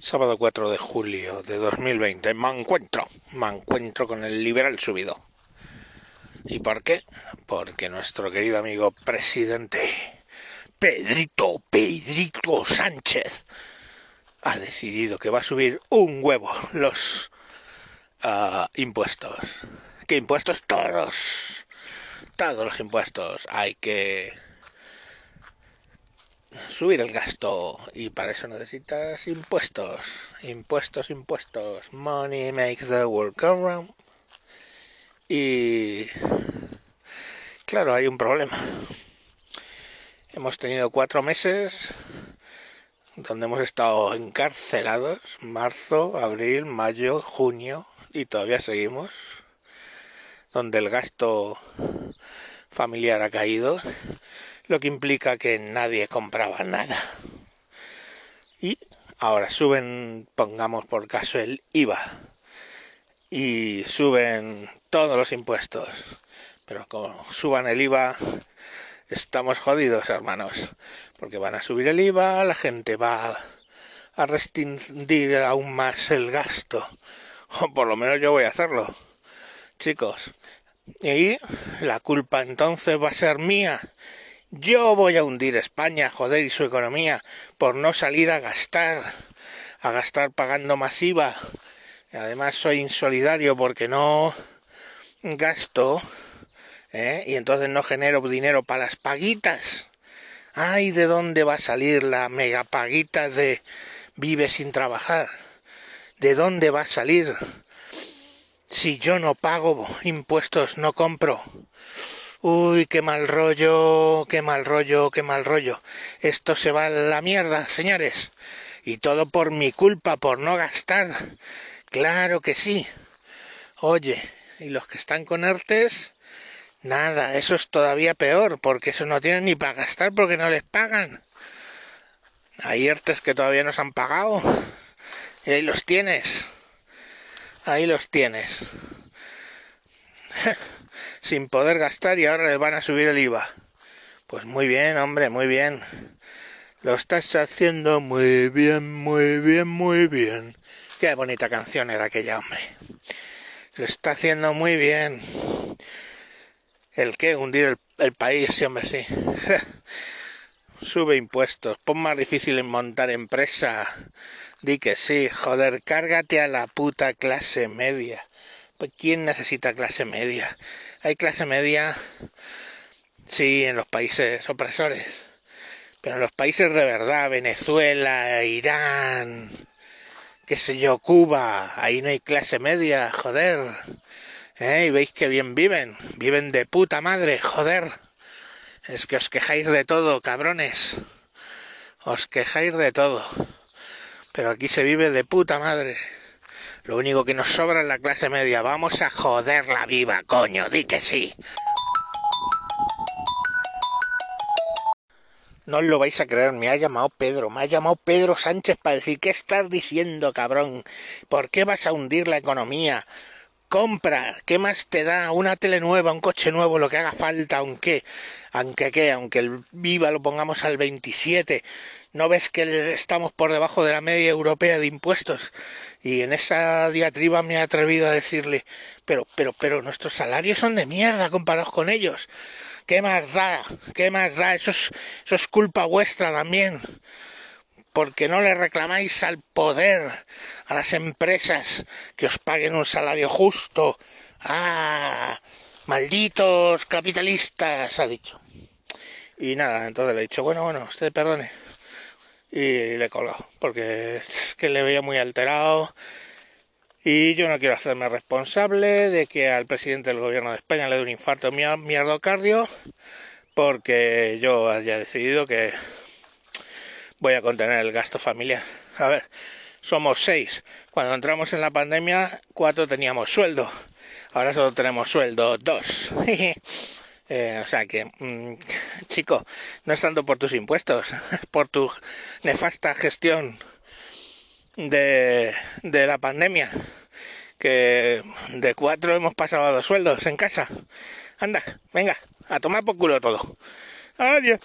Sábado 4 de julio de 2020. Me encuentro, me encuentro con el liberal subido. ¿Y por qué? Porque nuestro querido amigo presidente Pedrito, Pedrito Sánchez ha decidido que va a subir un huevo los uh, impuestos. ¿Qué impuestos? Todos. Todos los impuestos. Hay que subir el gasto y para eso necesitas impuestos, impuestos, impuestos. Money makes the world go round. Y claro, hay un problema. Hemos tenido cuatro meses donde hemos estado encarcelados, marzo, abril, mayo, junio, y todavía seguimos, donde el gasto familiar ha caído lo que implica que nadie compraba nada. Y ahora suben, pongamos por caso el IVA, y suben todos los impuestos. Pero como suban el IVA, estamos jodidos, hermanos, porque van a subir el IVA, la gente va a restringir aún más el gasto, o por lo menos yo voy a hacerlo, chicos. Y la culpa entonces va a ser mía yo voy a hundir España, joder, y su economía por no salir a gastar, a gastar pagando masiva. Además soy insolidario porque no gasto ¿eh? y entonces no genero dinero para las paguitas. Ay, ¿de dónde va a salir la megapaguita de vive sin trabajar? ¿De dónde va a salir? Si yo no pago impuestos, no compro. Uy, qué mal rollo, qué mal rollo, qué mal rollo. Esto se va a la mierda, señores. Y todo por mi culpa, por no gastar. Claro que sí. Oye, ¿y los que están con ERTES? Nada, eso es todavía peor, porque eso no tienen ni para gastar porque no les pagan. Hay ERTES que todavía no se han pagado. Y ahí los tienes. Ahí los tienes. sin poder gastar y ahora les van a subir el IVA. Pues muy bien, hombre, muy bien. Lo estás haciendo muy bien, muy bien, muy bien. Qué bonita canción era aquella, hombre. Lo está haciendo muy bien. ¿El qué? Hundir el, país, sí, hombre, sí. Sube impuestos, pon más difícil en montar empresa. Di que sí, joder, cárgate a la puta clase media. Pues ¿quién necesita clase media? Hay clase media, sí, en los países opresores, pero en los países de verdad, Venezuela, Irán, qué sé yo, Cuba, ahí no hay clase media, joder. ¿Eh? Y veis que bien viven, viven de puta madre, joder. Es que os quejáis de todo, cabrones. Os quejáis de todo. Pero aquí se vive de puta madre. Lo único que nos sobra es la clase media. Vamos a joderla viva, coño, di que sí. No os lo vais a creer, me ha llamado Pedro, me ha llamado Pedro Sánchez para decir, ¿qué estás diciendo, cabrón? ¿Por qué vas a hundir la economía? Compra, ¿qué más te da? Una tele nueva, un coche nuevo, lo que haga falta, aunque, aunque qué, aunque el viva lo pongamos al 27, ¿No ves que estamos por debajo de la media europea de impuestos? Y en esa diatriba me he atrevido a decirle, pero, pero, pero nuestros salarios son de mierda comparados con ellos. ¿Qué más da? ¿Qué más da? Eso es, eso es culpa vuestra también. Porque no le reclamáis al poder, a las empresas, que os paguen un salario justo. ¡Ah! Malditos capitalistas, ha dicho. Y nada, entonces le he dicho, bueno, bueno, usted perdone y le he colgado porque es que le veía muy alterado y yo no quiero hacerme responsable de que al presidente del gobierno de España le dé un infarto mierdocardio porque yo haya decidido que voy a contener el gasto familiar. A ver, somos seis. Cuando entramos en la pandemia, cuatro teníamos sueldo. Ahora solo tenemos sueldo dos. Eh, o sea que, mm, chico, no es tanto por tus impuestos, es por tu nefasta gestión de, de la pandemia, que de cuatro hemos pasado a dos sueldos en casa. Anda, venga, a tomar por culo todo. Adiós.